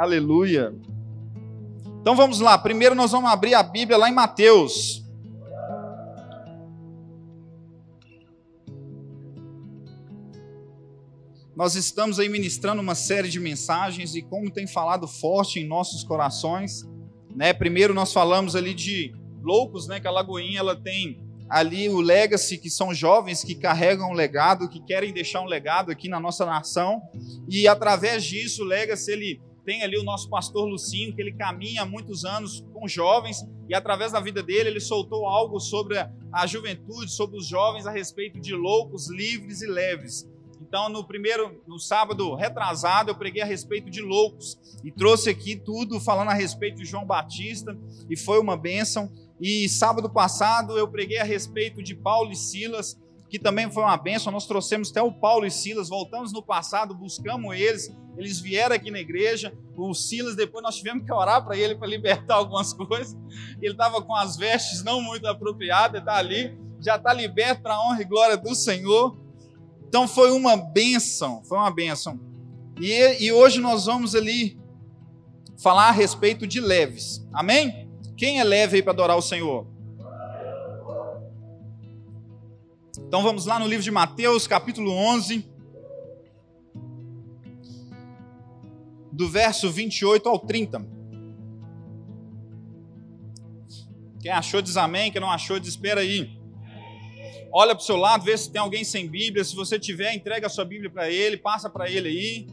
Aleluia. Então vamos lá. Primeiro nós vamos abrir a Bíblia lá em Mateus. Nós estamos aí ministrando uma série de mensagens e como tem falado forte em nossos corações, né? Primeiro nós falamos ali de loucos, né? Que a Lagoinha ela tem ali o legacy, que são jovens que carregam um legado, que querem deixar um legado aqui na nossa nação. E através disso, o legacy ele tem ali o nosso pastor Lucinho, que ele caminha há muitos anos com jovens e através da vida dele ele soltou algo sobre a juventude, sobre os jovens a respeito de loucos, livres e leves. Então, no primeiro, no sábado retrasado, eu preguei a respeito de loucos e trouxe aqui tudo falando a respeito de João Batista e foi uma bênção. E sábado passado eu preguei a respeito de Paulo e Silas, que também foi uma bênção. Nós trouxemos até o Paulo e Silas, voltamos no passado, buscamos eles, eles vieram aqui na igreja. O Silas, depois nós tivemos que orar para ele para libertar algumas coisas. Ele estava com as vestes não muito apropriadas, está ali, já está liberto para a honra e glória do Senhor. Então foi uma benção, foi uma benção. E, e hoje nós vamos ali falar a respeito de leves. Amém? Quem é leve aí para adorar o Senhor? Então vamos lá no livro de Mateus, capítulo 11, do verso 28 ao 30. Quem achou diz amém, quem não achou diz espera aí olha para o seu lado, vê se tem alguém sem Bíblia. Se você tiver, entrega a sua Bíblia para ele, passa para ele aí.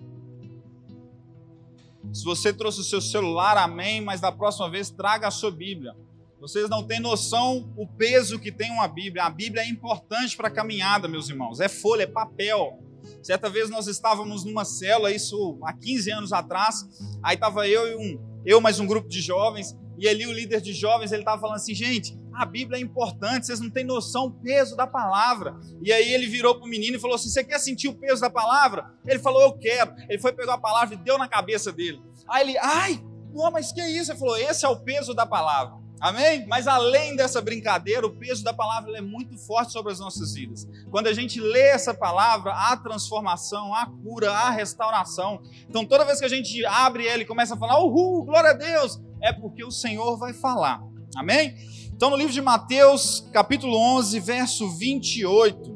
Se você trouxe o seu celular, amém, mas da próxima vez traga a sua Bíblia. Vocês não têm noção o peso que tem uma Bíblia. A Bíblia é importante para a caminhada, meus irmãos. É folha, é papel. Certa vez nós estávamos numa célula, isso há 15 anos atrás. Aí estava eu e um, eu mais um grupo de jovens. E ali o líder de jovens, ele estava falando assim, gente, a Bíblia é importante, vocês não têm noção do peso da palavra. E aí ele virou para o menino e falou assim: Você quer sentir o peso da palavra? Ele falou: Eu quero. Ele foi pegar a palavra e deu na cabeça dele. Aí ele, ai, não, mas que isso? Ele falou: Esse é o peso da palavra. Amém? Mas além dessa brincadeira, o peso da palavra é muito forte sobre as nossas vidas. Quando a gente lê essa palavra, há transformação, há cura, há restauração. Então toda vez que a gente abre ela e começa a falar, uhul, glória a Deus, é porque o Senhor vai falar. Amém? Então, no livro de Mateus, capítulo 11, verso 28,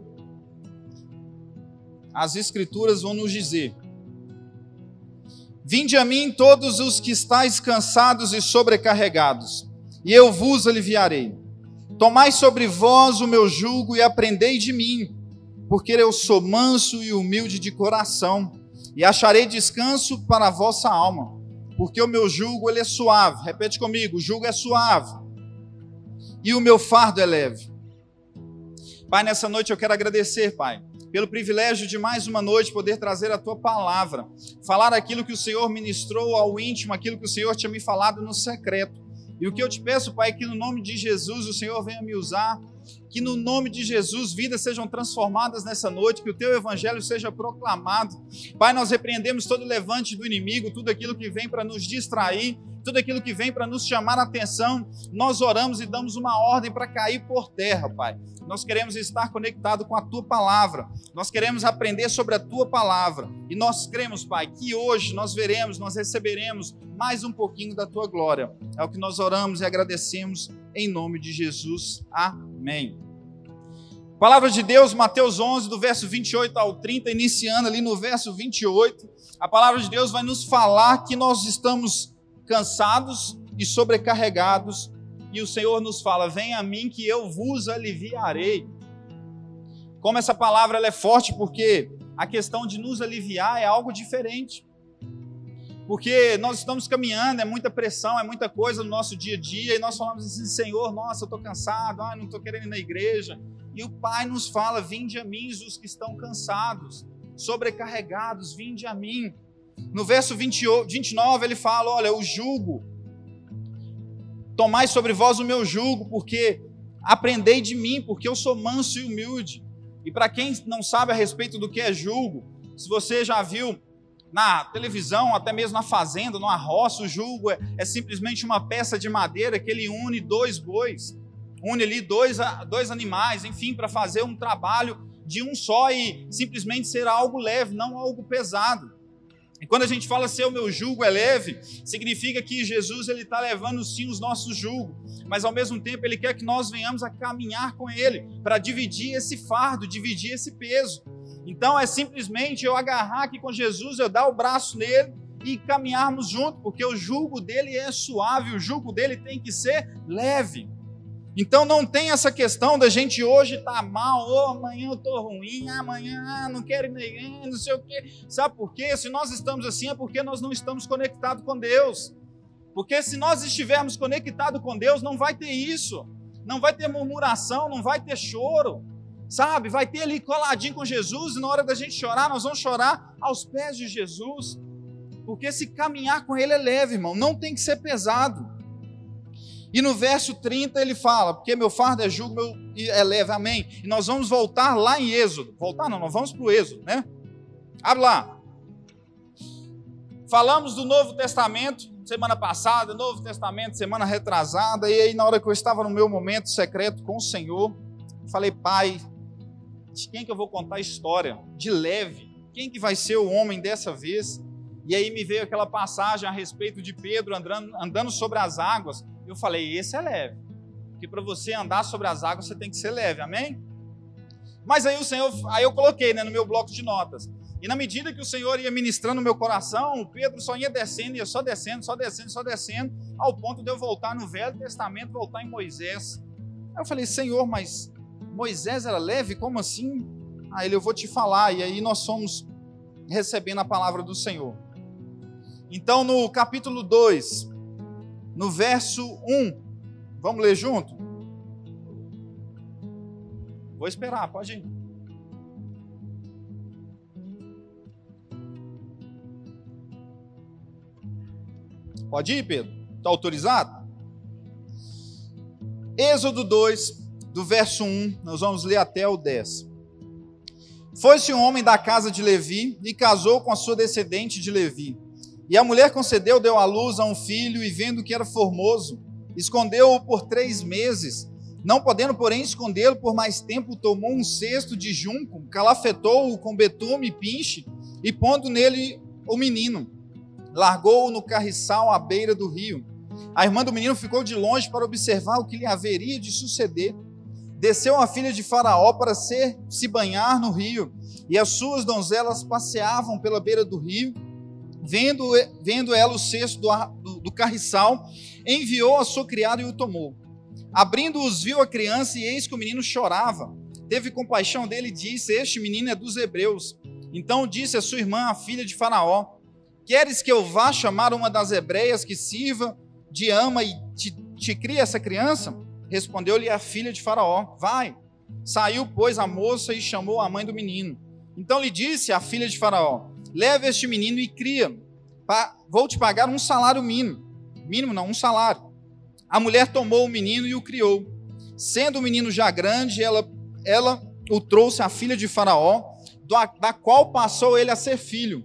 as Escrituras vão nos dizer: Vinde a mim todos os que estáis cansados e sobrecarregados, e eu vos aliviarei. Tomai sobre vós o meu jugo e aprendei de mim, porque eu sou manso e humilde de coração, e acharei descanso para a vossa alma, porque o meu jugo ele é suave. Repete comigo: o jugo é suave e o meu fardo é leve. Pai, nessa noite eu quero agradecer, Pai, pelo privilégio de mais uma noite poder trazer a tua palavra, falar aquilo que o Senhor ministrou ao íntimo, aquilo que o Senhor tinha me falado no secreto. E o que eu te peço, Pai, é que no nome de Jesus o Senhor venha me usar, que no nome de Jesus vidas sejam transformadas nessa noite, que o teu evangelho seja proclamado. Pai, nós repreendemos todo levante do inimigo, tudo aquilo que vem para nos distrair, tudo aquilo que vem para nos chamar a atenção, nós oramos e damos uma ordem para cair por terra, Pai. Nós queremos estar conectado com a tua palavra, nós queremos aprender sobre a tua palavra e nós cremos, Pai, que hoje nós veremos, nós receberemos mais um pouquinho da tua glória. É o que nós oramos e agradecemos em nome de Jesus. Amém. Palavra de Deus, Mateus 11, do verso 28 ao 30, iniciando ali no verso 28. A palavra de Deus vai nos falar que nós estamos cansados e sobrecarregados, e o Senhor nos fala: Vem a mim que eu vos aliviarei. Como essa palavra é forte, porque a questão de nos aliviar é algo diferente. Porque nós estamos caminhando, é muita pressão, é muita coisa no nosso dia a dia, e nós falamos assim: Senhor, nossa, eu estou cansado, ah, não estou querendo ir na igreja. E o Pai nos fala: Vinde a mim os que estão cansados, sobrecarregados, vinde a mim. No verso 20, 29 ele fala: Olha, o jugo, tomai sobre vós o meu jugo, porque aprendei de mim, porque eu sou manso e humilde. E para quem não sabe a respeito do que é jugo, se você já viu na televisão, até mesmo na fazenda, numa roça, o jugo é, é simplesmente uma peça de madeira que ele une dois bois, une ali dois, dois animais, enfim, para fazer um trabalho de um só e simplesmente ser algo leve, não algo pesado. E quando a gente fala ser o meu jugo é leve, significa que Jesus ele está levando sim os nossos julgos, mas ao mesmo tempo ele quer que nós venhamos a caminhar com ele para dividir esse fardo, dividir esse peso. Então é simplesmente eu agarrar aqui com Jesus, eu dar o braço nele e caminharmos junto, porque o jugo dele é suave, o jugo dele tem que ser leve. Então não tem essa questão da gente hoje estar tá mal, ou amanhã eu estou ruim, amanhã ah, não quero ir igreja, não sei o quê. Sabe por quê? Se nós estamos assim é porque nós não estamos conectados com Deus. Porque se nós estivermos conectados com Deus, não vai ter isso. Não vai ter murmuração, não vai ter choro. Sabe? Vai ter ali coladinho com Jesus e na hora da gente chorar, nós vamos chorar aos pés de Jesus. Porque se caminhar com Ele é leve, irmão, não tem que ser pesado. E no verso 30 ele fala: Porque meu fardo é jugo, meu é leve, amém. E nós vamos voltar lá em Êxodo. Voltar não, nós vamos para o Êxodo, né? Abre lá. Falamos do Novo Testamento semana passada, Novo Testamento semana retrasada, e aí na hora que eu estava no meu momento secreto com o Senhor, falei, Pai, de quem que eu vou contar a história? De leve. Quem que vai ser o homem dessa vez? E aí me veio aquela passagem a respeito de Pedro andando, andando sobre as águas. Eu falei, esse é leve. Porque para você andar sobre as águas, você tem que ser leve, amém? Mas aí o Senhor, aí eu coloquei né, no meu bloco de notas. E na medida que o Senhor ia ministrando no meu coração, o Pedro só ia descendo, ia só descendo, só descendo, só descendo, ao ponto de eu voltar no Velho Testamento, voltar em Moisés. Aí eu falei, Senhor, mas Moisés era leve? Como assim? Aí ele, eu vou te falar. E aí nós fomos recebendo a palavra do Senhor. Então, no capítulo 2, no verso 1. Vamos ler junto? Vou esperar, pode ir. Pode ir, Pedro? Está autorizado? Êxodo 2, do verso 1, nós vamos ler até o 10. Foi-se um homem da casa de Levi e casou com a sua descendente de Levi e a mulher concedeu, deu à luz a um filho, e vendo que era formoso, escondeu-o por três meses. Não podendo, porém, escondê-lo por mais tempo, tomou um cesto de junco, calafetou-o com betume e pinche, e pondo nele o menino, largou-o no carriçal à beira do rio. A irmã do menino ficou de longe para observar o que lhe haveria de suceder. Desceu a filha de Faraó para ser, se banhar no rio, e as suas donzelas passeavam pela beira do rio vendo, vendo ela o cesto do, do, do carriçal, enviou a sua criada e o tomou. Abrindo-os, viu a criança, e eis que o menino chorava. Teve compaixão dele e disse: Este menino é dos hebreus. Então disse a sua irmã, a filha de Faraó: Queres que eu vá chamar uma das hebreias que sirva de ama e te, te crie essa criança? Respondeu-lhe a filha de Faraó: Vai. Saiu, pois, a moça e chamou a mãe do menino. Então lhe disse a filha de Faraó: leve este menino e cria. Vou te pagar um salário mínimo. Mínimo não, um salário. A mulher tomou o menino e o criou. Sendo o menino já grande, ela, ela o trouxe à filha de Faraó, da qual passou ele a ser filho.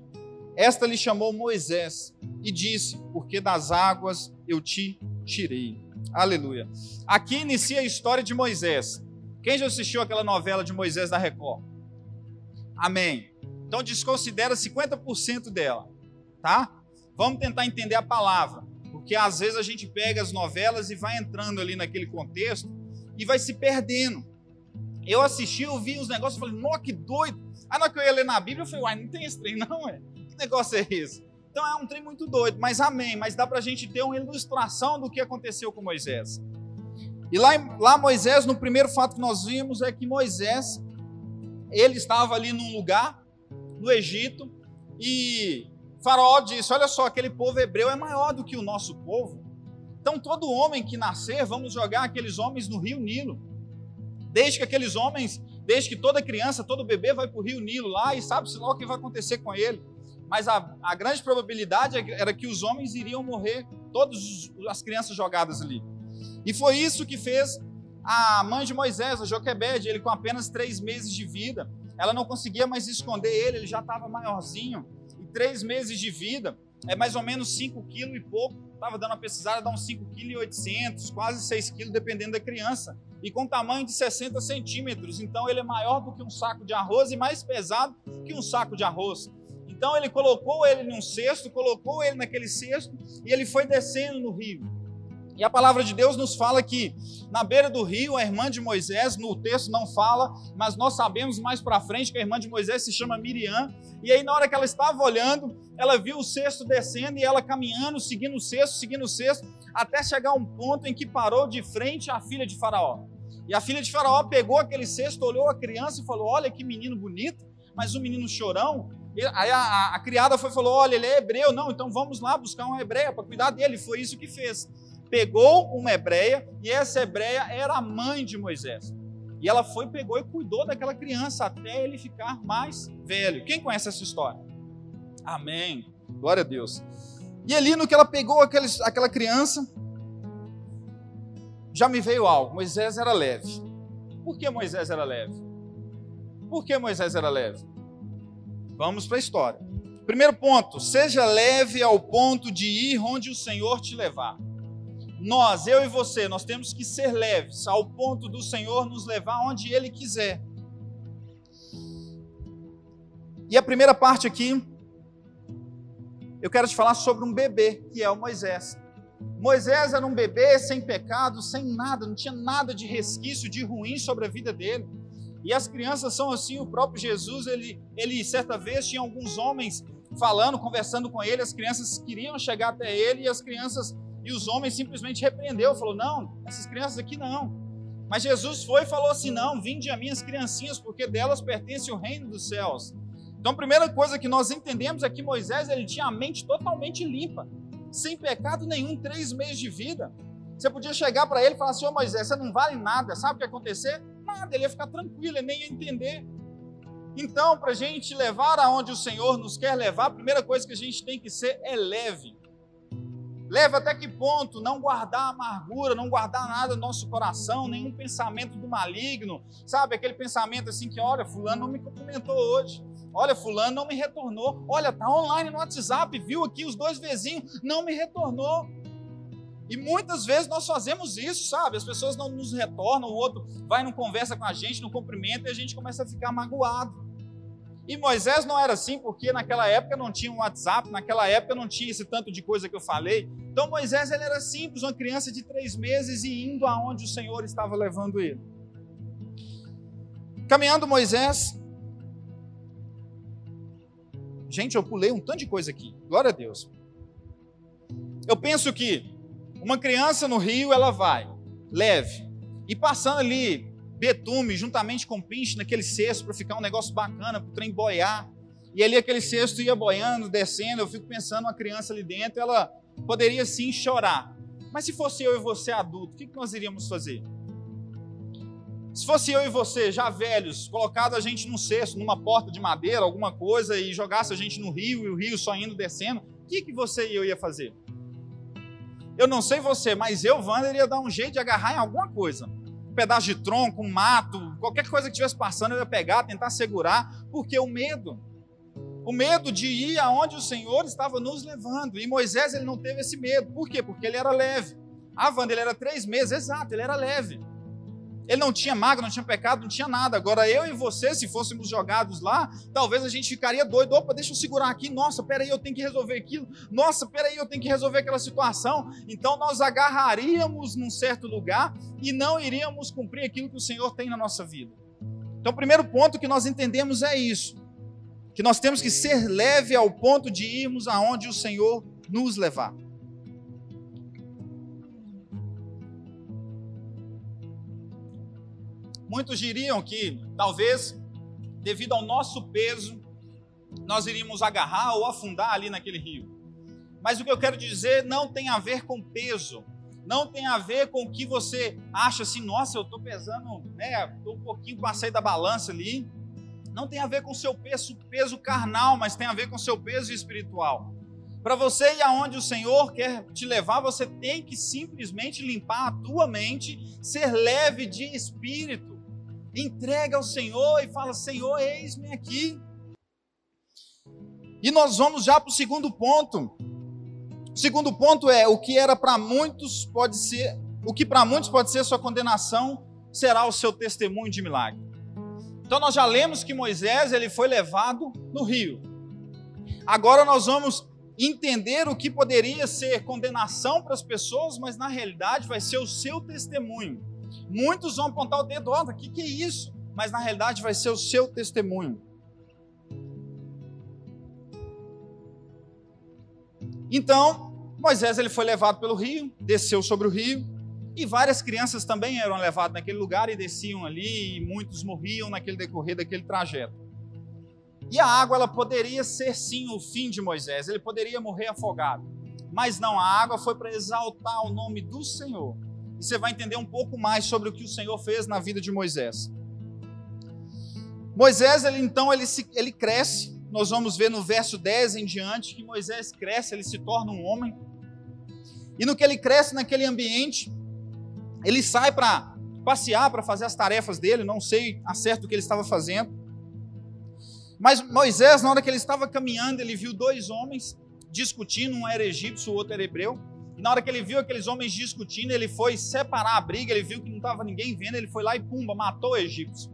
Esta lhe chamou Moisés e disse: Porque das águas eu te tirei. Aleluia. Aqui inicia a história de Moisés. Quem já assistiu aquela novela de Moisés da Record? Amém. Então desconsidera 50% dela, tá? Vamos tentar entender a palavra, porque às vezes a gente pega as novelas e vai entrando ali naquele contexto e vai se perdendo. Eu assisti, eu vi uns negócios e falei, nossa, que doido. Aí na hora que eu ia ler na Bíblia, eu falei, uai, não tem esse trem não, é? Que negócio é esse? Então é um trem muito doido, mas amém, mas dá para a gente ter uma ilustração do que aconteceu com Moisés. E lá, lá Moisés, no primeiro fato que nós vimos é que Moisés, ele estava ali num lugar no Egito e Faraó disse: Olha só, aquele povo hebreu é maior do que o nosso povo. Então, todo homem que nascer, vamos jogar aqueles homens no rio Nilo. Desde que aqueles homens, desde que toda criança, todo bebê vai para o rio Nilo lá e sabe-se lá o que vai acontecer com ele. Mas a, a grande probabilidade era que os homens iriam morrer, todas as crianças jogadas ali. E foi isso que fez a mãe de Moisés, a Joquebede, ele com apenas três meses de vida. Ela não conseguia mais esconder ele, ele já estava maiorzinho. E três meses de vida, é mais ou menos 5 quilos e pouco. Estava dando uma pesquisada, dá uns 5,8 kg, quase 6 quilos, dependendo da criança. E com tamanho de 60 centímetros. Então ele é maior do que um saco de arroz e mais pesado que um saco de arroz. Então ele colocou ele num cesto, colocou ele naquele cesto e ele foi descendo no rio. E a palavra de Deus nos fala que na beira do rio, a irmã de Moisés, no texto não fala, mas nós sabemos mais para frente que a irmã de Moisés se chama Miriam. E aí, na hora que ela estava olhando, ela viu o cesto descendo e ela caminhando, seguindo o cesto, seguindo o cesto, até chegar a um ponto em que parou de frente à filha de Faraó. E a filha de Faraó pegou aquele cesto, olhou a criança e falou: Olha que menino bonito, mas um menino chorão. Aí a, a, a criada foi falou: Olha, ele é hebreu. Não, então vamos lá buscar uma hebreia para cuidar dele. Foi isso que fez pegou uma hebreia, e essa hebreia era a mãe de Moisés. E ela foi, pegou e cuidou daquela criança até ele ficar mais velho. Quem conhece essa história? Amém. Glória a Deus. E ali no que ela pegou aquele, aquela criança, já me veio algo. Moisés era leve. Por que Moisés era leve? Por que Moisés era leve? Vamos para a história. Primeiro ponto: seja leve ao ponto de ir onde o Senhor te levar nós, eu e você, nós temos que ser leves ao ponto do Senhor nos levar onde Ele quiser. E a primeira parte aqui, eu quero te falar sobre um bebê, que é o Moisés. Moisés era um bebê sem pecado, sem nada, não tinha nada de resquício de ruim sobre a vida dele. E as crianças são assim, o próprio Jesus, ele, ele certa vez tinha alguns homens falando, conversando com ele, as crianças queriam chegar até ele e as crianças e os homens simplesmente repreendeu, falou: "Não, essas crianças aqui não". Mas Jesus foi e falou assim: "Não, vinde a minhas criancinhas, porque delas pertence o reino dos céus". Então, a primeira coisa que nós entendemos é que Moisés ele tinha a mente totalmente limpa, sem pecado nenhum, três meses de vida. Você podia chegar para ele e falar assim: Ô Moisés, você não vale nada, sabe o que ia acontecer? Nada, ele ia ficar tranquilo, ele nem ia entender. Então, para a gente levar aonde o Senhor nos quer levar, a primeira coisa que a gente tem que ser é leve. Leva até que ponto não guardar amargura, não guardar nada no nosso coração, nenhum pensamento do maligno, sabe? Aquele pensamento assim que, olha, fulano não me cumprimentou hoje. Olha, fulano não me retornou. Olha, tá online no WhatsApp, viu aqui os dois vizinhos, não me retornou. E muitas vezes nós fazemos isso, sabe? As pessoas não nos retornam, o outro vai não conversa com a gente, não cumprimenta e a gente começa a ficar magoado. E Moisés não era assim, porque naquela época não tinha um WhatsApp, naquela época não tinha esse tanto de coisa que eu falei. Então Moisés ele era simples, uma criança de três meses e indo aonde o Senhor estava levando ele. Caminhando Moisés. Gente, eu pulei um tanto de coisa aqui. Glória a Deus. Eu penso que uma criança no rio, ela vai leve. E passando ali betume juntamente com pinche naquele cesto para ficar um negócio bacana, para o trem boiar. E ali aquele cesto ia boiando, descendo. Eu fico pensando, uma criança ali dentro, ela poderia sim chorar. Mas se fosse eu e você adulto, o que nós iríamos fazer? Se fosse eu e você, já velhos, colocado a gente num cesto, numa porta de madeira, alguma coisa, e jogasse a gente no rio, e o rio só indo descendo, o que, que você e eu ia fazer? Eu não sei você, mas eu, Wander, ia dar um jeito de agarrar em alguma coisa pedaço de tronco, um mato, qualquer coisa que estivesse passando, eu ia pegar, tentar segurar, porque o medo. O medo de ir aonde o Senhor estava nos levando. E Moisés ele não teve esse medo. Por quê? Porque ele era leve. A Wanda, ele era três meses, exato, ele era leve. Ele não tinha mágoa, não tinha pecado, não tinha nada. Agora, eu e você, se fôssemos jogados lá, talvez a gente ficaria doido. Opa, deixa eu segurar aqui. Nossa, peraí, eu tenho que resolver aquilo. Nossa, peraí, eu tenho que resolver aquela situação. Então, nós agarraríamos num certo lugar e não iríamos cumprir aquilo que o Senhor tem na nossa vida. Então, o primeiro ponto que nós entendemos é isso: que nós temos que ser leve ao ponto de irmos aonde o Senhor nos levar. Muitos diriam que talvez, devido ao nosso peso, nós iríamos agarrar ou afundar ali naquele rio. Mas o que eu quero dizer não tem a ver com peso, não tem a ver com o que você acha assim, nossa, eu estou pesando, né? Um pouquinho passei da balança ali. Não tem a ver com seu peso, peso carnal, mas tem a ver com seu peso espiritual. Para você ir aonde o Senhor quer te levar, você tem que simplesmente limpar a tua mente, ser leve de espírito entrega ao Senhor e fala: Senhor, eis-me aqui. E nós vamos já para o segundo ponto. O segundo ponto é: o que era para muitos pode ser, o que para muitos pode ser sua condenação, será o seu testemunho de milagre. Então nós já lemos que Moisés ele foi levado no rio. Agora nós vamos entender o que poderia ser condenação para as pessoas, mas na realidade vai ser o seu testemunho. Muitos vão apontar o dedo, olha, o que, que é isso? Mas na realidade vai ser o seu testemunho. Então, Moisés ele foi levado pelo rio, desceu sobre o rio, e várias crianças também eram levadas naquele lugar e desciam ali, e muitos morriam naquele decorrer daquele trajeto. E a água ela poderia ser sim o fim de Moisés, ele poderia morrer afogado. Mas não, a água foi para exaltar o nome do Senhor. E você vai entender um pouco mais sobre o que o Senhor fez na vida de Moisés. Moisés, ele então ele, se, ele cresce. Nós vamos ver no verso 10 em diante que Moisés cresce, ele se torna um homem. E no que ele cresce naquele ambiente, ele sai para passear, para fazer as tarefas dele, não sei a certo o que ele estava fazendo. Mas Moisés, na hora que ele estava caminhando, ele viu dois homens discutindo, um era egípcio, o outro era hebreu. E na hora que ele viu aqueles homens discutindo, ele foi separar a briga, ele viu que não estava ninguém vendo, ele foi lá e pumba, matou o egípcio.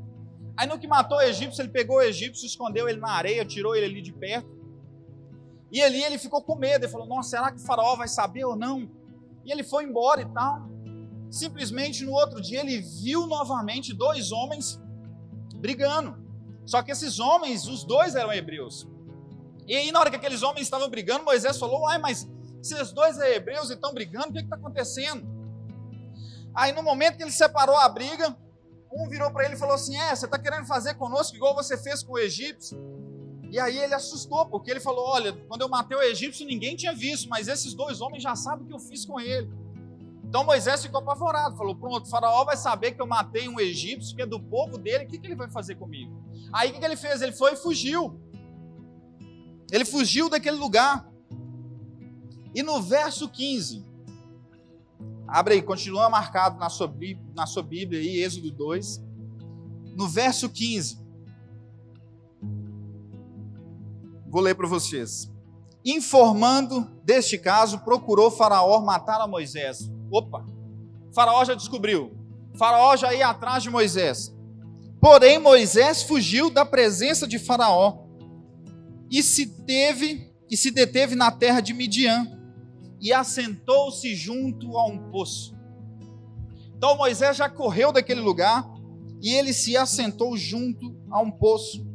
Aí no que matou o egípcio, ele pegou o egípcio, escondeu ele na areia, tirou ele ali de perto. E ali ele ficou com medo, ele falou: Nossa, será que o faraó vai saber ou não? E ele foi embora e tal. Simplesmente no outro dia ele viu novamente dois homens brigando. Só que esses homens, os dois eram hebreus. E aí, na hora que aqueles homens estavam brigando, Moisés falou: Uai, mas os dois são hebreus e estão brigando, o que está acontecendo? Aí, no momento que ele separou a briga, um virou para ele e falou assim: É, você está querendo fazer conosco igual você fez com o egípcio? E aí ele assustou, porque ele falou: Olha, quando eu matei o egípcio, ninguém tinha visto, mas esses dois homens já sabem o que eu fiz com ele. Então Moisés ficou apavorado, falou: Pronto, o Faraó vai saber que eu matei um egípcio, que é do povo dele, o que, que ele vai fazer comigo? Aí o que, que ele fez? Ele foi e fugiu. Ele fugiu daquele lugar. E no verso 15, abre aí, continua marcado na sua, na sua Bíblia aí, Êxodo 2. No verso 15, vou ler para vocês. Informando deste caso, procurou Faraó matar a Moisés. Opa! Faraó já descobriu. Faraó já ia atrás de Moisés. Porém, Moisés fugiu da presença de Faraó e se teve e se deteve na terra de Midian e assentou-se junto a um poço. Então Moisés já correu daquele lugar e ele se assentou junto a um poço.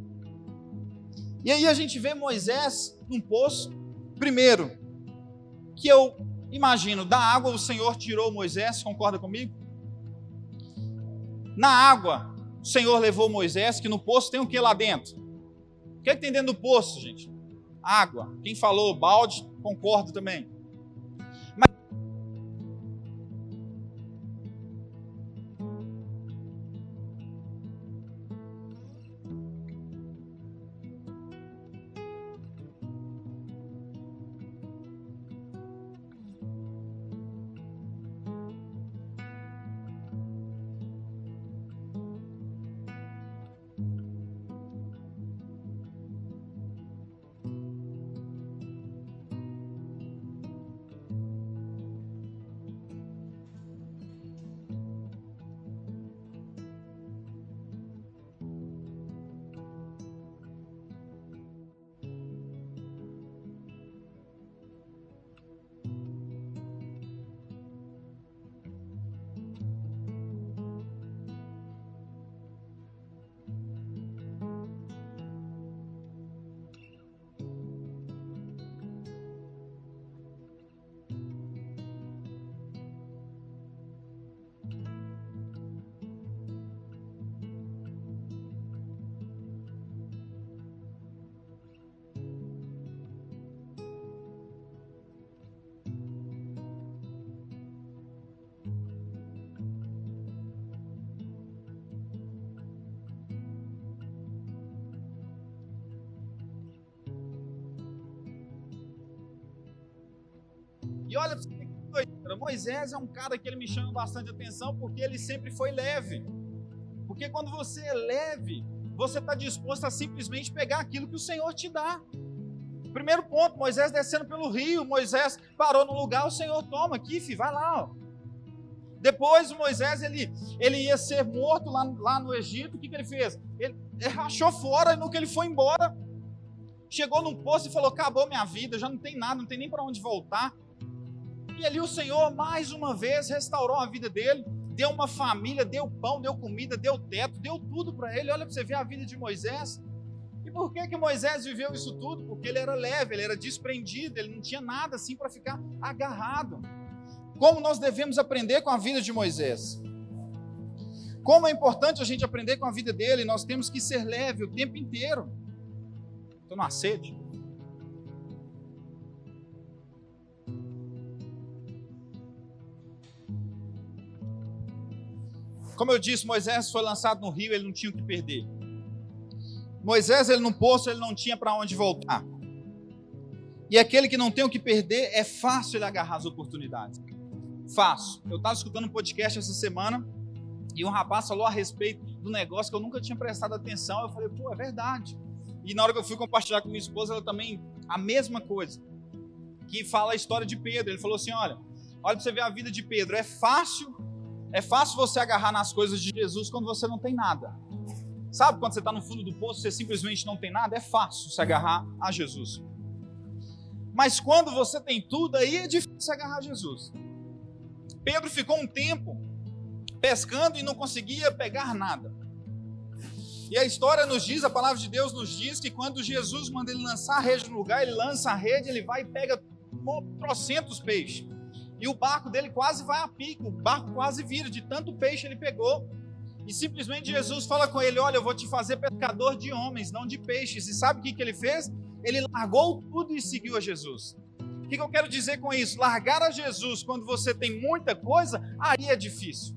E aí a gente vê Moisés num poço. Primeiro, que eu Imagino, da água o Senhor tirou Moisés, concorda comigo? Na água, o Senhor levou Moisés, que no poço tem o que lá dentro? O que, é que tem dentro do poço, gente? Água. Quem falou balde, concordo também. Moisés é um cara que ele me chama bastante atenção porque ele sempre foi leve. Porque quando você é leve, você está disposto a simplesmente pegar aquilo que o Senhor te dá. Primeiro ponto, Moisés descendo pelo rio, Moisés parou no lugar, o Senhor toma aqui, filho, vai lá. Ó. Depois Moisés ele, ele ia ser morto lá, lá no Egito, o que, que ele fez? Ele, ele rachou fora e no que ele foi embora, chegou num poço e falou: acabou minha vida, já não tem nada, não tem nem para onde voltar. E ali o Senhor, mais uma vez, restaurou a vida dele, deu uma família, deu pão, deu comida, deu teto, deu tudo para ele. Olha para você ver a vida de Moisés. E por que, que Moisés viveu isso tudo? Porque ele era leve, ele era desprendido, ele não tinha nada assim para ficar agarrado. Como nós devemos aprender com a vida de Moisés? Como é importante a gente aprender com a vida dele, nós temos que ser leve o tempo inteiro. Estou numa sede. Como eu disse, Moisés foi lançado no rio, ele não tinha o que perder. Moisés, ele no poço, ele não tinha para onde voltar. E aquele que não tem o que perder, é fácil ele agarrar as oportunidades. Fácil. Eu estava escutando um podcast essa semana e um rapaz falou a respeito do negócio que eu nunca tinha prestado atenção. Eu falei, pô, é verdade. E na hora que eu fui compartilhar com minha esposa, ela também, a mesma coisa. Que fala a história de Pedro. Ele falou assim: olha, olha para você ver a vida de Pedro. É fácil, é fácil você agarrar nas coisas de Jesus quando você não tem nada. Sabe quando você está no fundo do poço, você simplesmente não tem nada? É fácil se agarrar a Jesus. Mas quando você tem tudo, aí é difícil agarrar a Jesus. Pedro ficou um tempo pescando e não conseguia pegar nada. E a história nos diz, a palavra de Deus nos diz que quando Jesus manda ele lançar a rede no lugar, ele lança a rede, ele vai e pega trocentos peixes. E o barco dele quase vai a pico, o barco quase vira, de tanto peixe ele pegou. E simplesmente Jesus fala com ele: Olha, eu vou te fazer pescador de homens, não de peixes. E sabe o que, que ele fez? Ele largou tudo e seguiu a Jesus. O que, que eu quero dizer com isso? Largar a Jesus quando você tem muita coisa, aí é difícil.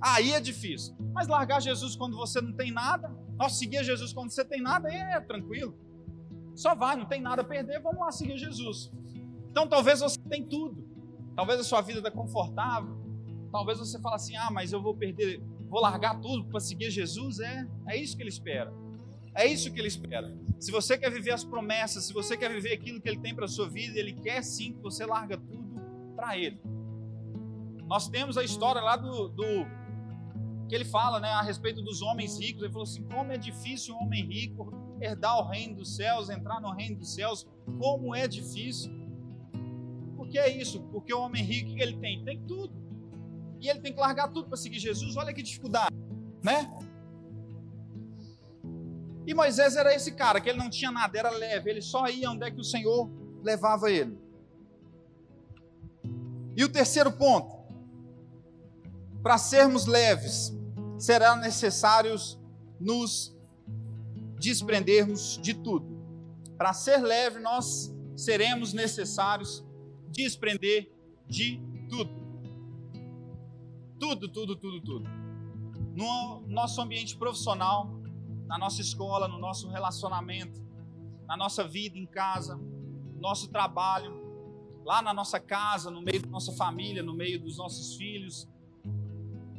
Aí é difícil. Mas largar Jesus quando você não tem nada, nós seguir Jesus quando você tem nada, é tranquilo. Só vai, não tem nada a perder, vamos lá seguir Jesus. Então talvez você tem tudo. Talvez a sua vida está confortável. Talvez você fale assim: "Ah, mas eu vou perder, vou largar tudo para seguir Jesus". É, é isso que ele espera. É isso que ele espera. Se você quer viver as promessas, se você quer viver aquilo que ele tem para a sua vida, ele quer sim que você larga tudo para ele. Nós temos a história lá do, do que ele fala né, a respeito dos homens ricos. Ele falou assim: como é difícil um homem rico herdar o reino dos céus, entrar no reino dos céus. Como é difícil. Por que é isso? Porque o homem rico, que ele tem? Tem tudo. E ele tem que largar tudo para seguir Jesus. Olha que dificuldade, né? E Moisés era esse cara, que ele não tinha nada, era leve, ele só ia onde é que o Senhor levava ele. E o terceiro ponto, para sermos leves, será necessário nos desprendermos de tudo. Para ser leve, nós seremos necessários desprender de tudo. Tudo, tudo, tudo, tudo. No nosso ambiente profissional, na nossa escola, no nosso relacionamento, na nossa vida em casa, no nosso trabalho, lá na nossa casa, no meio da nossa família, no meio dos nossos filhos,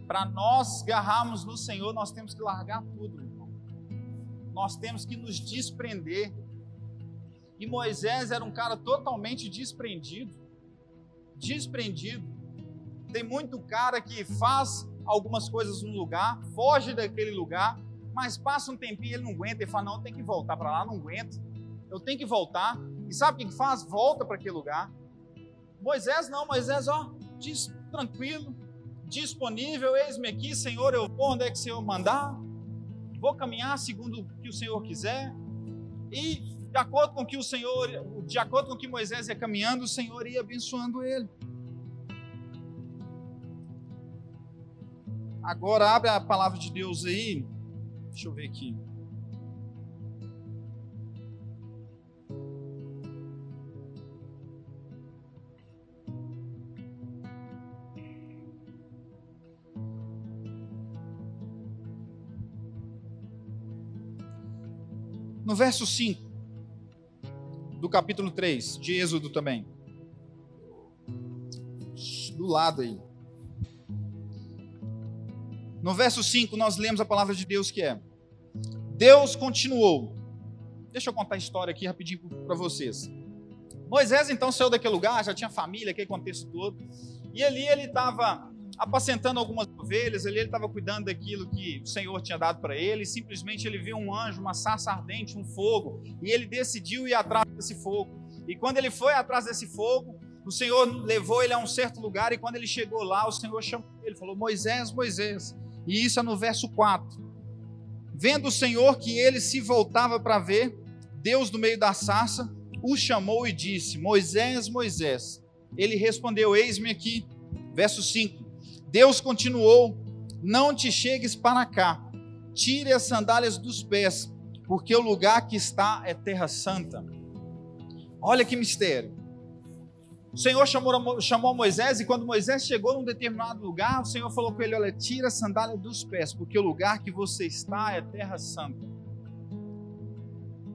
para nós agarrarmos no Senhor, nós temos que largar tudo, irmão. Nós temos que nos desprender. E Moisés era um cara totalmente desprendido. Desprendido. Tem muito cara que faz algumas coisas no lugar, foge daquele lugar, mas passa um tempinho ele não aguenta e fala: Não, tenho que voltar para lá, não aguento. Eu tenho que voltar. E sabe o que faz? Volta para aquele lugar. Moisés não, Moisés, ó, diz tranquilo, disponível, eis-me aqui, Senhor, eu vou onde é que o Senhor mandar, vou caminhar segundo o que o Senhor quiser, e de acordo com que o Senhor, de acordo com que Moisés ia caminhando, o Senhor ia abençoando ele. Agora abre a palavra de Deus aí, deixa eu ver aqui. No verso 5 do capítulo 3 de Êxodo também. Do lado aí. No verso 5 nós lemos a palavra de Deus que é: Deus continuou. Deixa eu contar a história aqui rapidinho para vocês. Moisés então saiu daquele lugar, já tinha família, aquele contexto todo. E ali ele estava apacentando algumas ovelhas, ele estava cuidando daquilo que o Senhor tinha dado para ele, e simplesmente ele viu um anjo, uma sarça ardente, um fogo, e ele decidiu ir atrás desse fogo. E quando ele foi atrás desse fogo, o Senhor levou ele a um certo lugar, e quando ele chegou lá, o Senhor chamou ele, falou: Moisés, Moisés. E isso é no verso 4. Vendo o Senhor que ele se voltava para ver, Deus do meio da sarça o chamou e disse: Moisés, Moisés. Ele respondeu: Eis-me aqui. Verso 5. Deus continuou: Não te chegues para cá, tire as sandálias dos pés, porque o lugar que está é terra santa. Olha que mistério. O Senhor chamou, chamou Moisés e quando Moisés chegou num determinado lugar, o Senhor falou com ele: Olha, tira a sandália dos pés, porque o lugar que você está é terra santa.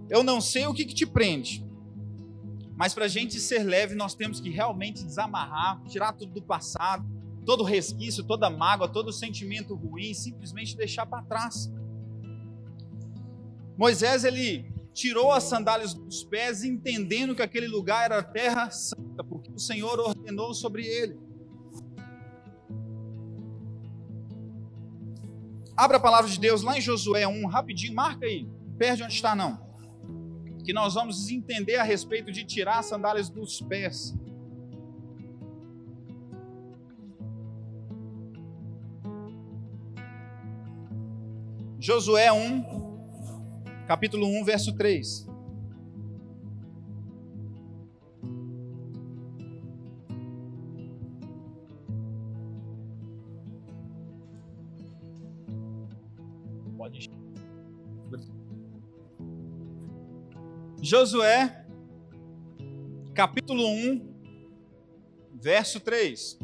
Eu não sei o que, que te prende, mas para a gente ser leve, nós temos que realmente desamarrar, tirar tudo do passado, todo resquício, toda mágoa, todo sentimento ruim, simplesmente deixar para trás. Moisés, ele tirou as sandálias dos pés, entendendo que aquele lugar era terra santa, porque o Senhor ordenou sobre ele. Abra a palavra de Deus lá em Josué 1, rapidinho, marca aí, perde onde está não que nós vamos entender a respeito de tirar as sandálias dos pés. Josué 1, capítulo 1, verso 3. Josué, capítulo 1, verso 3.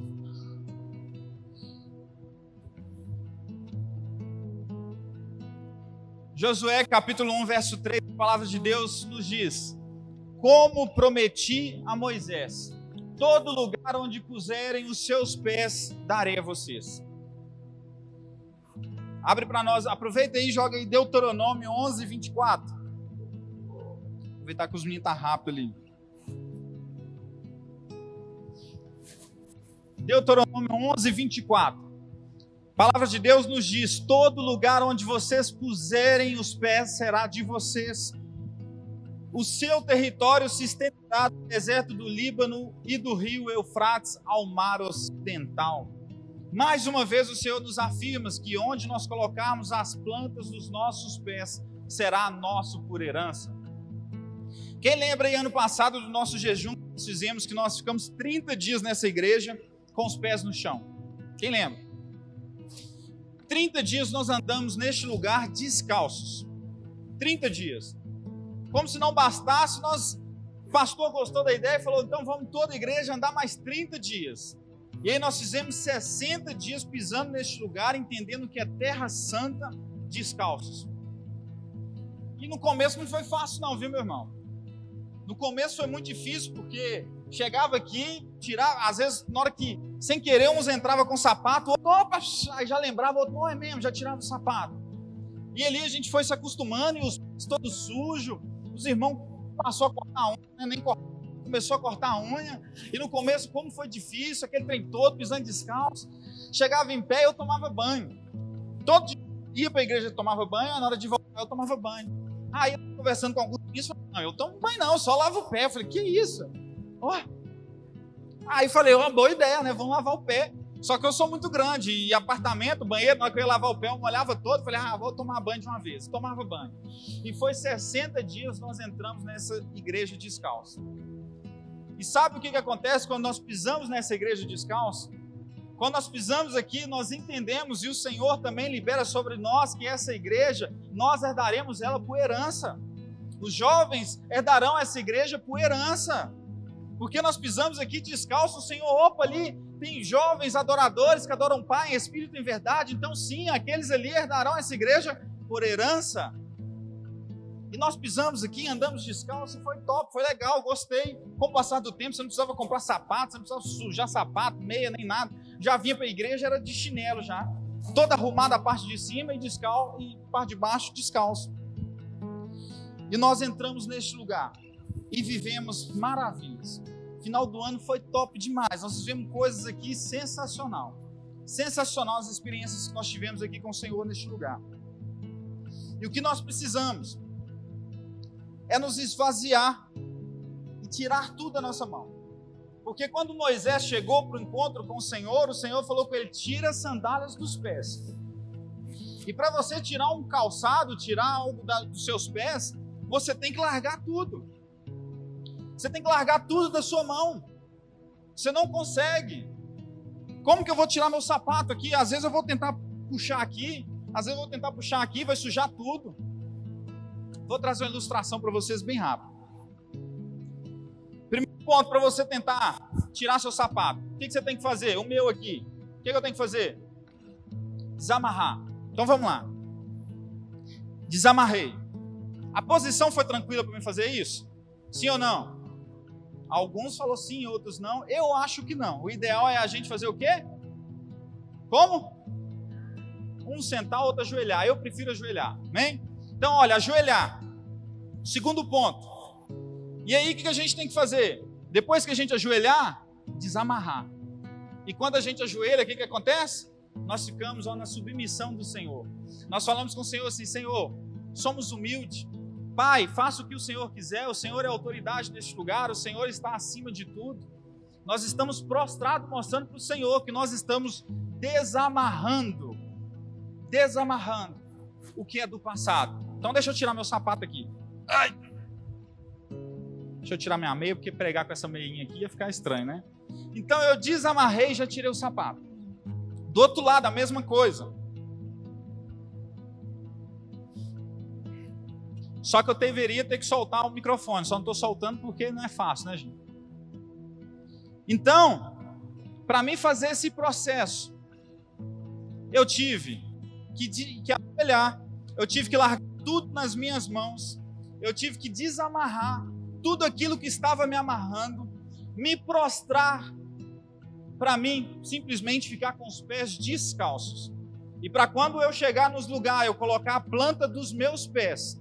Josué, capítulo 1, verso 3, a palavra de Deus nos diz: Como prometi a Moisés, todo lugar onde puserem os seus pés, darei a vocês. Abre para nós, aproveita aí e joga aí Deuteronômio 11, 24. Aproveitar que os meninos estão tá rápido ali. Deuteronômio 11, 24. A palavra de Deus nos diz: todo lugar onde vocês puserem os pés será de vocês. O seu território se estenderá do deserto do Líbano e do rio Eufrates ao mar ocidental. Mais uma vez o Senhor nos afirma que onde nós colocarmos as plantas dos nossos pés será nosso por herança. Quem lembra aí ano passado do nosso jejum que nós fizemos, que nós ficamos 30 dias nessa igreja com os pés no chão? Quem lembra? 30 dias nós andamos neste lugar descalços. 30 dias. Como se não bastasse, nós, o pastor gostou da ideia e falou: então vamos toda a igreja andar mais 30 dias. E aí nós fizemos 60 dias pisando neste lugar, entendendo que é terra santa, descalços. E no começo não foi fácil, não, viu, meu irmão? No começo foi muito difícil, porque chegava aqui, tirava, às vezes, na hora que, sem querer, uns entrava com sapato, outro, opa, aí já lembrava, outro, é mesmo, já tirava o sapato. E ali a gente foi se acostumando, e os todos sujos, os irmãos passou a cortar a unha, né, nem começou a cortar a unha, e no começo, como foi difícil, aquele trem todo, pisando descalço, chegava em pé, eu tomava banho. Todo dia ia para a igreja, tomava banho, na hora de voltar, eu tomava banho. Aí eu conversando com alguns não, eu tomo banho não, só lavo o pé. Eu falei, que isso? Oh. Aí falei, uma boa ideia, né? Vamos lavar o pé. Só que eu sou muito grande e apartamento, banheiro, na hora que eu ia lavar o pé, eu molhava todo. Falei, ah, vou tomar banho de uma vez. Tomava banho. E foi 60 dias nós entramos nessa igreja descalço. E sabe o que, que acontece quando nós pisamos nessa igreja descalço? Quando nós pisamos aqui, nós entendemos e o Senhor também libera sobre nós que essa igreja, nós herdaremos ela por herança. Os jovens herdarão essa igreja por herança. Porque nós pisamos aqui descalço, Senhor, opa, ali tem jovens adoradores que adoram Pai espírito em verdade. Então, sim, aqueles ali herdarão essa igreja por herança. E nós pisamos aqui, andamos descalço, foi top, foi legal, gostei. Com o passar do tempo, você não precisava comprar sapato, você não precisava sujar sapato, meia, nem nada. Já vinha para a igreja, era de chinelo já. Toda arrumada a parte de cima e descalço, e parte de baixo descalço. E nós entramos neste lugar e vivemos maravilhas. Final do ano foi top demais. Nós vivemos coisas aqui sensacional. sensacional as experiências que nós tivemos aqui com o Senhor neste lugar. E o que nós precisamos é nos esvaziar e tirar tudo da nossa mão. Porque quando Moisés chegou para o encontro com o Senhor, o Senhor falou com ele: tira as sandálias dos pés. E para você tirar um calçado, tirar algo da, dos seus pés, você tem que largar tudo. Você tem que largar tudo da sua mão. Você não consegue. Como que eu vou tirar meu sapato aqui? Às vezes eu vou tentar puxar aqui, às vezes eu vou tentar puxar aqui, vai sujar tudo. Vou trazer uma ilustração para vocês bem rápido. Primeiro ponto para você tentar tirar seu sapato. O que, que, você tem que fazer? O meu aqui. O que, que eu tenho que fazer? Desamarrar. Então vamos lá. Desamarrei. A posição foi tranquila para mim fazer isso? Sim ou não? Alguns falou sim, outros não. Eu acho que não. O ideal é a gente fazer o quê? Como? Um sentar, outro ajoelhar. Eu prefiro ajoelhar. Amém? Então, olha, ajoelhar. Segundo ponto. E aí, o que a gente tem que fazer? Depois que a gente ajoelhar, desamarrar. E quando a gente ajoelha, o que, que acontece? Nós ficamos ó, na submissão do Senhor. Nós falamos com o Senhor assim: Senhor, somos humildes, Pai, faça o que o Senhor quiser, o Senhor é autoridade neste lugar, o Senhor está acima de tudo. Nós estamos prostrados mostrando para o Senhor que nós estamos desamarrando, desamarrando o que é do passado. Então deixa eu tirar meu sapato aqui. Ai. Deixa eu tirar minha meia, porque pregar com essa meinha aqui ia ficar estranho, né? Então eu desamarrei e já tirei o sapato. Do outro lado, a mesma coisa. Só que eu deveria ter que soltar o microfone, só não estou soltando porque não é fácil, né, gente? Então, para mim fazer esse processo, eu tive que, que eu tive que largar tudo nas minhas mãos, eu tive que desamarrar tudo aquilo que estava me amarrando, me prostrar, para mim simplesmente ficar com os pés descalços. E para quando eu chegar nos lugares, eu colocar a planta dos meus pés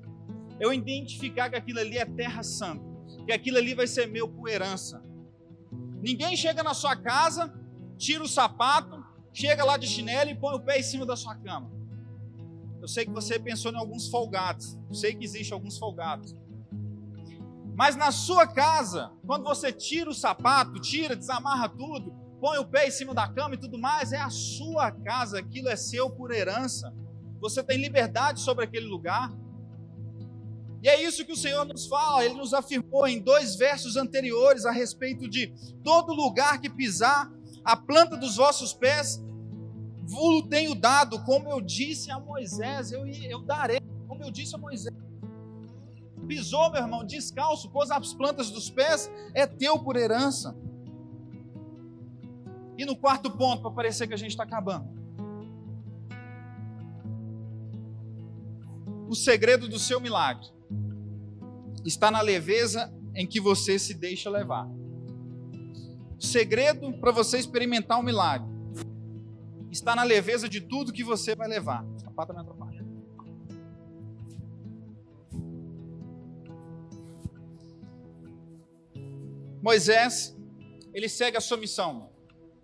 eu identificar que aquilo ali é terra santa, que aquilo ali vai ser meu por herança. Ninguém chega na sua casa, tira o sapato, chega lá de chinelo e põe o pé em cima da sua cama. Eu sei que você pensou em alguns folgados, eu sei que existe alguns folgados. Mas na sua casa, quando você tira o sapato, tira, desamarra tudo, põe o pé em cima da cama e tudo mais, é a sua casa, aquilo é seu por herança. Você tem liberdade sobre aquele lugar. E é isso que o Senhor nos fala, ele nos afirmou em dois versos anteriores a respeito de todo lugar que pisar, a planta dos vossos pés, vos tenho dado, como eu disse a Moisés, eu, eu darei, como eu disse a Moisés. Pisou, meu irmão, descalço, pôs as plantas dos pés, é teu por herança. E no quarto ponto, para parecer que a gente está acabando. O segredo do seu milagre está na leveza em que você se deixa levar. O segredo para você experimentar um milagre está na leveza de tudo que você vai levar. Atrapalha. Moisés, ele segue a sua missão.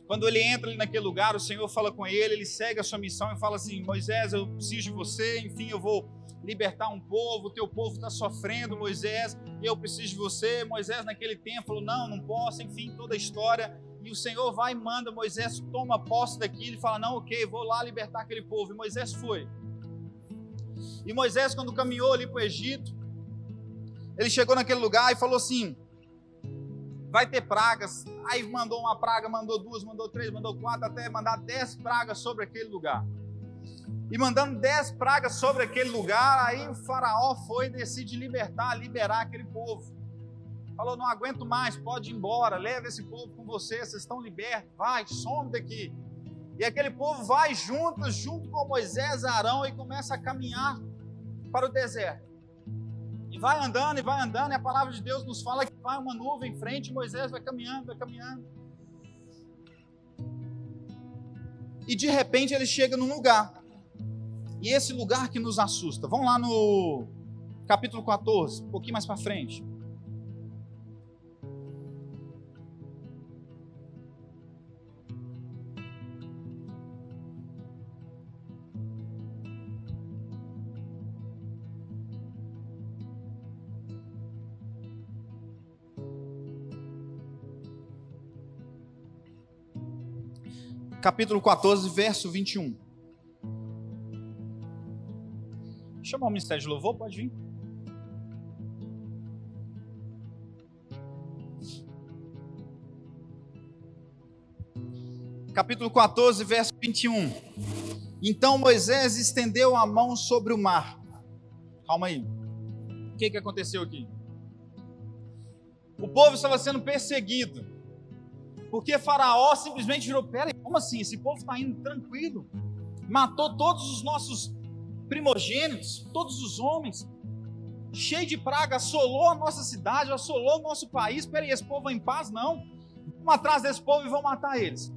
Quando ele entra ali naquele lugar, o Senhor fala com ele, ele segue a sua missão e fala assim: Moisés, eu preciso de você, enfim, eu vou libertar um povo, o teu povo está sofrendo, Moisés, eu preciso de você. Moisés, naquele tempo, falou: Não, não posso, enfim, toda a história. E o Senhor vai e manda Moisés, toma posse daquilo e fala: Não, ok, vou lá libertar aquele povo. E Moisés foi. E Moisés, quando caminhou ali para o Egito, ele chegou naquele lugar e falou assim: Vai ter pragas. Aí mandou uma praga, mandou duas, mandou três, mandou quatro, até mandar dez pragas sobre aquele lugar e mandando dez pragas sobre aquele lugar, aí o faraó foi e decide libertar, liberar aquele povo. Falou, não aguento mais, pode ir embora, leva esse povo com você, vocês estão libertos, vai, some daqui. E aquele povo vai junto, junto com Moisés Arão, e começa a caminhar para o deserto. Vai andando, e vai andando, e a palavra de Deus nos fala que vai uma nuvem em frente, Moisés vai caminhando, vai caminhando. E de repente ele chega num lugar e esse lugar que nos assusta. Vamos lá no capítulo 14, um pouquinho mais para frente. Capítulo 14, verso 21. Chamar o Ministério de Louvor, pode vir. Capítulo 14, verso 21. Então Moisés estendeu a mão sobre o mar. Calma aí. O que, que aconteceu aqui? O povo estava sendo perseguido. Porque Faraó simplesmente virou: pera, como assim? Esse povo está indo tranquilo. Matou todos os nossos primogênitos, todos os homens, cheio de praga, assolou a nossa cidade, assolou o nosso país. Peraí, esse povo é em paz? Não. Vamos atrás desse povo e vão matar eles.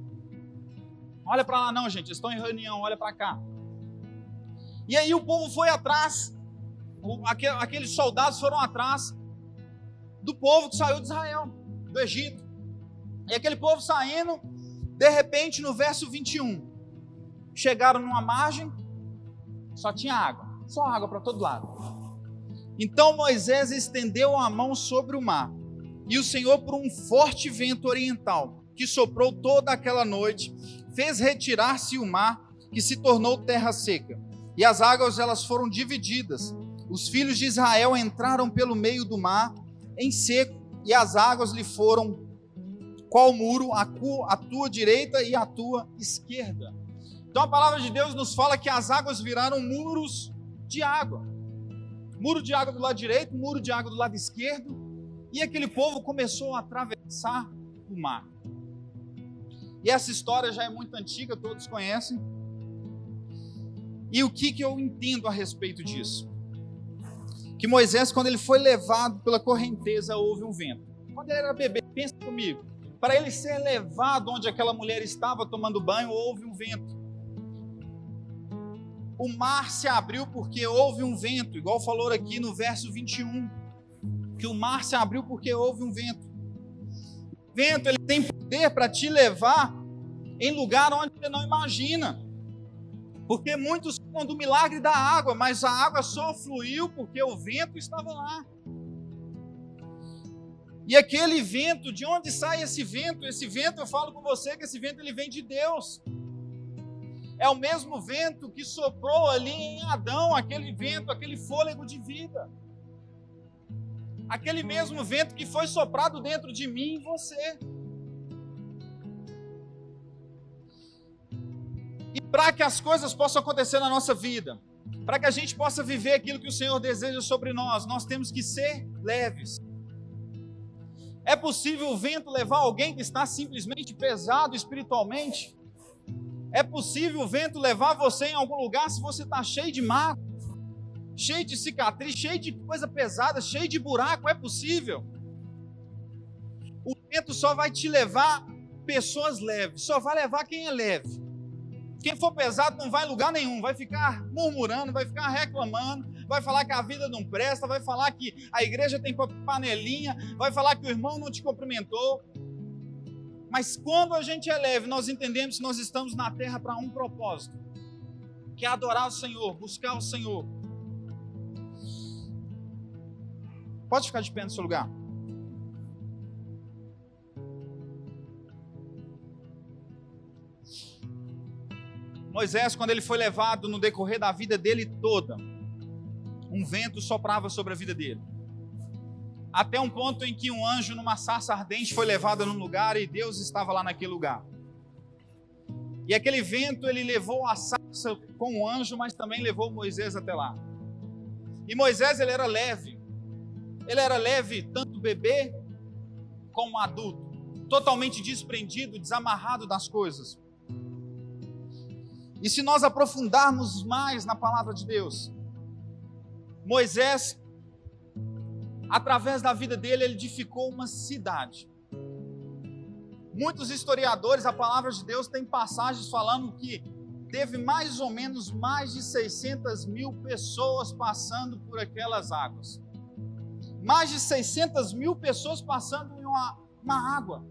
Olha para lá, não, gente, eles estão em reunião, olha para cá. E aí o povo foi atrás, aqueles soldados foram atrás do povo que saiu de Israel, do Egito. E aquele povo saindo, de repente, no verso 21, chegaram numa margem, só tinha água, só água para todo lado. Então Moisés estendeu a mão sobre o mar, e o Senhor, por um forte vento oriental, que soprou toda aquela noite, fez retirar-se o mar, que se tornou terra seca, e as águas elas foram divididas. Os filhos de Israel entraram pelo meio do mar em seco, e as águas lhe foram qual muro a, a tua direita e a tua esquerda. Então a palavra de Deus nos fala que as águas viraram muros de água. Muro de água do lado direito, muro de água do lado esquerdo, e aquele povo começou a atravessar o mar. E essa história já é muito antiga, todos conhecem. E o que, que eu entendo a respeito disso? Que Moisés, quando ele foi levado pela correnteza, houve um vento. Quando ele era bebê, pensa comigo, para ele ser levado onde aquela mulher estava tomando banho, houve um vento o mar se abriu porque houve um vento, igual falou aqui no verso 21, que o mar se abriu porque houve um vento. O vento ele tem poder para te levar em lugar onde você não imagina. Porque muitos falam do milagre da água, mas a água só fluiu porque o vento estava lá. E aquele vento, de onde sai esse vento? Esse vento, eu falo com você que esse vento ele vem de Deus é o mesmo vento que soprou ali em Adão, aquele vento, aquele fôlego de vida. Aquele mesmo vento que foi soprado dentro de mim e você. E para que as coisas possam acontecer na nossa vida, para que a gente possa viver aquilo que o Senhor deseja sobre nós, nós temos que ser leves. É possível o vento levar alguém que está simplesmente pesado espiritualmente? É possível o vento levar você em algum lugar se você está cheio de mato, cheio de cicatriz, cheio de coisa pesada, cheio de buraco. É possível. O vento só vai te levar pessoas leves, só vai levar quem é leve. Quem for pesado não vai em lugar nenhum, vai ficar murmurando, vai ficar reclamando, vai falar que a vida não presta, vai falar que a igreja tem panelinha, vai falar que o irmão não te cumprimentou. Mas quando a gente é leve, nós entendemos que nós estamos na terra para um propósito, que é adorar o Senhor, buscar o Senhor. Pode ficar de pé no seu lugar. Moisés, quando ele foi levado no decorrer da vida dele toda, um vento soprava sobre a vida dele até um ponto em que um anjo numa sarça ardente foi levado num lugar e Deus estava lá naquele lugar. E aquele vento ele levou a sarça com o anjo, mas também levou Moisés até lá. E Moisés ele era leve. Ele era leve tanto bebê como adulto, totalmente desprendido, desamarrado das coisas. E se nós aprofundarmos mais na palavra de Deus, Moisés através da vida dele, ele edificou uma cidade. Muitos historiadores, a palavra de Deus tem passagens falando que teve mais ou menos mais de 600 mil pessoas passando por aquelas águas. Mais de 600 mil pessoas passando em uma, uma água.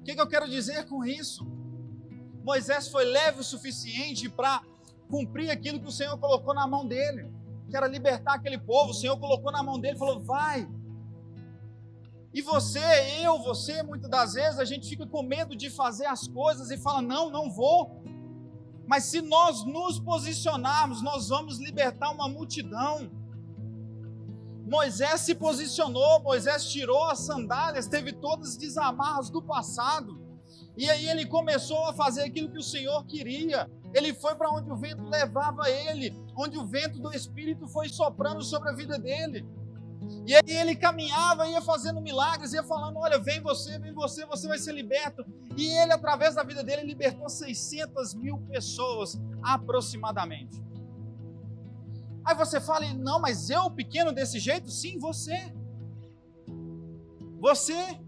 O que, que eu quero dizer com isso? Moisés foi leve o suficiente para cumprir aquilo que o Senhor colocou na mão dele que era libertar aquele povo. O Senhor colocou na mão dele e falou: vai. E você, eu, você, muitas das vezes a gente fica com medo de fazer as coisas e fala: não, não vou. Mas se nós nos posicionarmos, nós vamos libertar uma multidão. Moisés se posicionou, Moisés tirou as sandálias, teve todas as desamarras do passado. E aí ele começou a fazer aquilo que o Senhor queria. Ele foi para onde o vento levava ele, onde o vento do Espírito foi soprando sobre a vida dele. E aí ele caminhava, ia fazendo milagres, ia falando: Olha, vem você, vem você, você vai ser liberto. E ele, através da vida dele, libertou 600 mil pessoas aproximadamente. Aí você fala: Não, mas eu pequeno desse jeito? Sim, você. Você.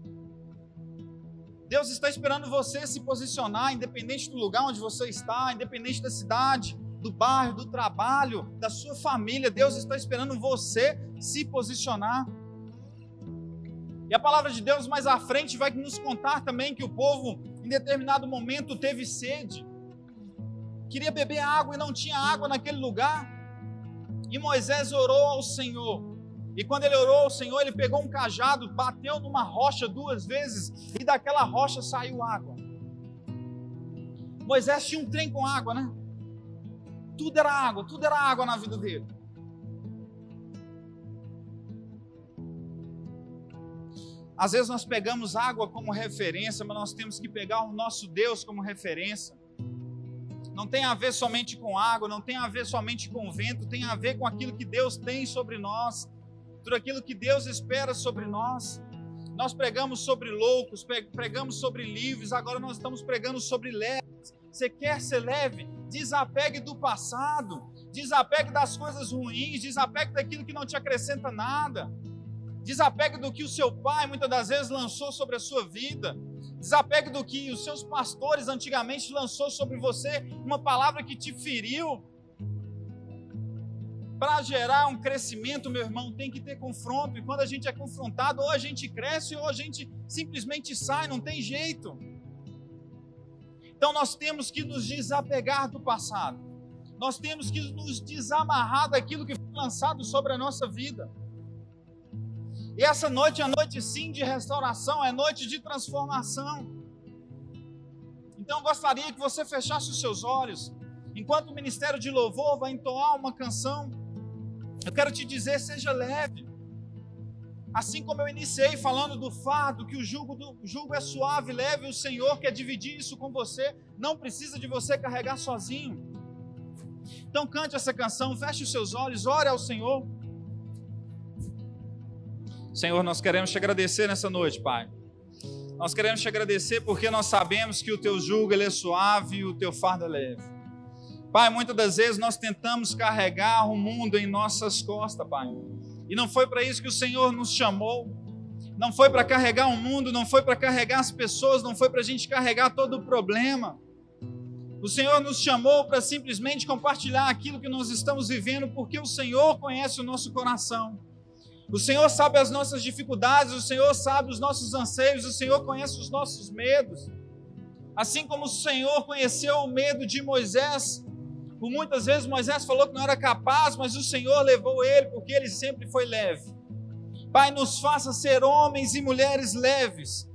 Deus está esperando você se posicionar, independente do lugar onde você está, independente da cidade, do bairro, do trabalho, da sua família. Deus está esperando você se posicionar. E a palavra de Deus mais à frente vai nos contar também que o povo, em determinado momento, teve sede, queria beber água e não tinha água naquele lugar. E Moisés orou ao Senhor. E quando ele orou ao Senhor, ele pegou um cajado, bateu numa rocha duas vezes e daquela rocha saiu água. Moisés tinha um trem com água, né? Tudo era água, tudo era água na vida dele. Às vezes nós pegamos água como referência, mas nós temos que pegar o nosso Deus como referência. Não tem a ver somente com água, não tem a ver somente com vento, tem a ver com aquilo que Deus tem sobre nós, tudo aquilo que Deus espera sobre nós. Nós pregamos sobre loucos, pregamos sobre livres, agora nós estamos pregando sobre leves. Você quer ser leve? Desapegue do passado, desapegue das coisas ruins, desapegue daquilo que não te acrescenta nada. Desapegue do que o seu pai muitas das vezes lançou sobre a sua vida. Desapegue do que os seus pastores antigamente lançou sobre você, uma palavra que te feriu. Para gerar um crescimento, meu irmão, tem que ter confronto. E quando a gente é confrontado, ou a gente cresce ou a gente simplesmente sai, não tem jeito. Então nós temos que nos desapegar do passado. Nós temos que nos desamarrar daquilo que foi lançado sobre a nossa vida. E essa noite é noite sim de restauração, é noite de transformação. Então eu gostaria que você fechasse os seus olhos, enquanto o ministério de louvor vai entoar uma canção. Eu quero te dizer, seja leve. Assim como eu iniciei falando do fardo, que o jugo, do, o jugo é suave, leve, o Senhor quer dividir isso com você, não precisa de você carregar sozinho. Então cante essa canção, feche os seus olhos, ore ao Senhor. Senhor, nós queremos te agradecer nessa noite, Pai. Nós queremos te agradecer porque nós sabemos que o teu jugo é suave e o teu fardo é leve. Pai, muitas das vezes nós tentamos carregar o mundo em nossas costas, Pai. E não foi para isso que o Senhor nos chamou. Não foi para carregar o mundo, não foi para carregar as pessoas, não foi para a gente carregar todo o problema. O Senhor nos chamou para simplesmente compartilhar aquilo que nós estamos vivendo, porque o Senhor conhece o nosso coração. O Senhor sabe as nossas dificuldades, o Senhor sabe os nossos anseios, o Senhor conhece os nossos medos. Assim como o Senhor conheceu o medo de Moisés, por muitas vezes Moisés falou que não era capaz, mas o Senhor levou ele porque ele sempre foi leve. Pai, nos faça ser homens e mulheres leves.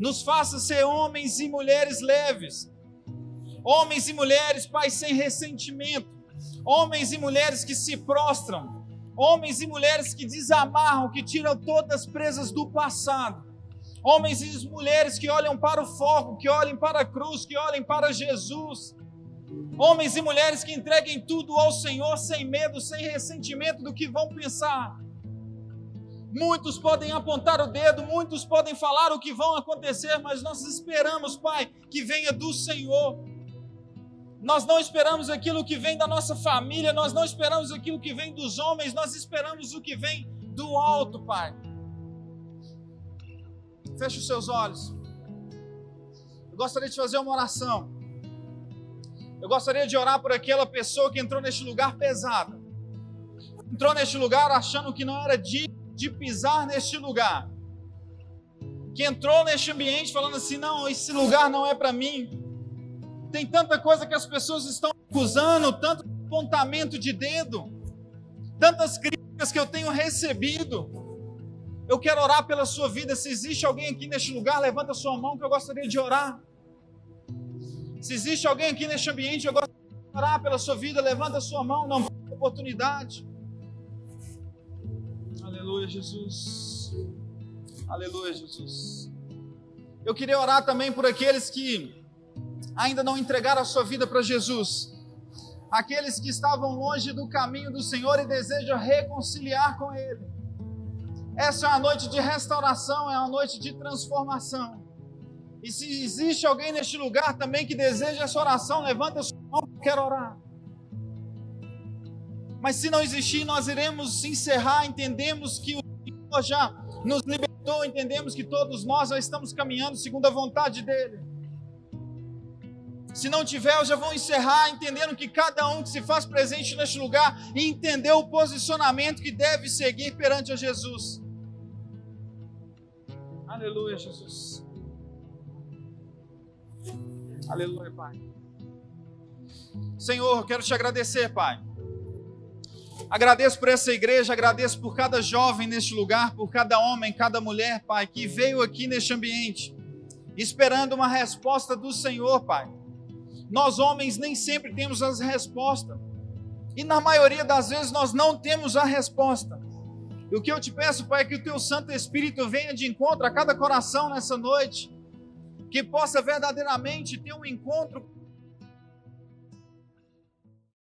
Nos faça ser homens e mulheres leves. Homens e mulheres, Pai, sem ressentimento. Homens e mulheres que se prostram Homens e mulheres que desamarram, que tiram todas as presas do passado. Homens e mulheres que olham para o fogo, que olhem para a cruz, que olhem para Jesus. Homens e mulheres que entreguem tudo ao Senhor sem medo, sem ressentimento do que vão pensar. Muitos podem apontar o dedo, muitos podem falar o que vão acontecer, mas nós esperamos, Pai, que venha do Senhor nós não esperamos aquilo que vem da nossa família, nós não esperamos aquilo que vem dos homens, nós esperamos o que vem do alto, Pai. Feche os seus olhos. Eu gostaria de fazer uma oração. Eu gostaria de orar por aquela pessoa que entrou neste lugar pesado. Entrou neste lugar achando que não era digno de pisar neste lugar. Que entrou neste ambiente falando assim: não, esse lugar não é para mim. Tem tanta coisa que as pessoas estão acusando, tanto apontamento de dedo, tantas críticas que eu tenho recebido. Eu quero orar pela sua vida. Se existe alguém aqui neste lugar, levanta a sua mão que eu gostaria de orar. Se existe alguém aqui neste ambiente, eu gostaria de orar pela sua vida. Levanta a sua mão, não perca oportunidade. Aleluia, Jesus. Aleluia, Jesus. Eu queria orar também por aqueles que ainda não entregaram a sua vida para Jesus. Aqueles que estavam longe do caminho do Senhor e desejam reconciliar com Ele. Essa é uma noite de restauração, é uma noite de transformação. E se existe alguém neste lugar também que deseja essa oração, levanta a sua mão, eu quero orar. Mas se não existir, nós iremos encerrar. Entendemos que o Senhor já nos libertou, entendemos que todos nós já estamos caminhando segundo a vontade dEle. Se não tiver, eu já vou encerrar, entendendo que cada um que se faz presente neste lugar entendeu o posicionamento que deve seguir perante a Jesus. Aleluia, Jesus. Aleluia, Pai. Senhor, quero te agradecer, Pai Agradeço por essa igreja, agradeço por cada jovem neste lugar, por cada homem, cada mulher, Pai, que veio aqui neste ambiente, esperando uma resposta do Senhor, Pai. Nós, homens, nem sempre temos as respostas, e na maioria das vezes nós não temos a resposta. E o que eu te peço, Pai, é que o teu Santo Espírito venha de encontro a cada coração nessa noite, que possa verdadeiramente ter um encontro